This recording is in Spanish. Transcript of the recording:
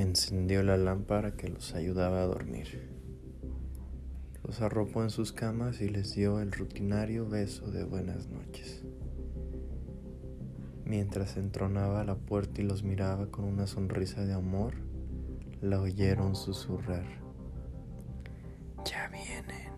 encendió la lámpara que los ayudaba a dormir. Los arropó en sus camas y les dio el rutinario beso de buenas noches. Mientras entronaba a la puerta y los miraba con una sonrisa de amor, la oyeron susurrar. Ya vienen.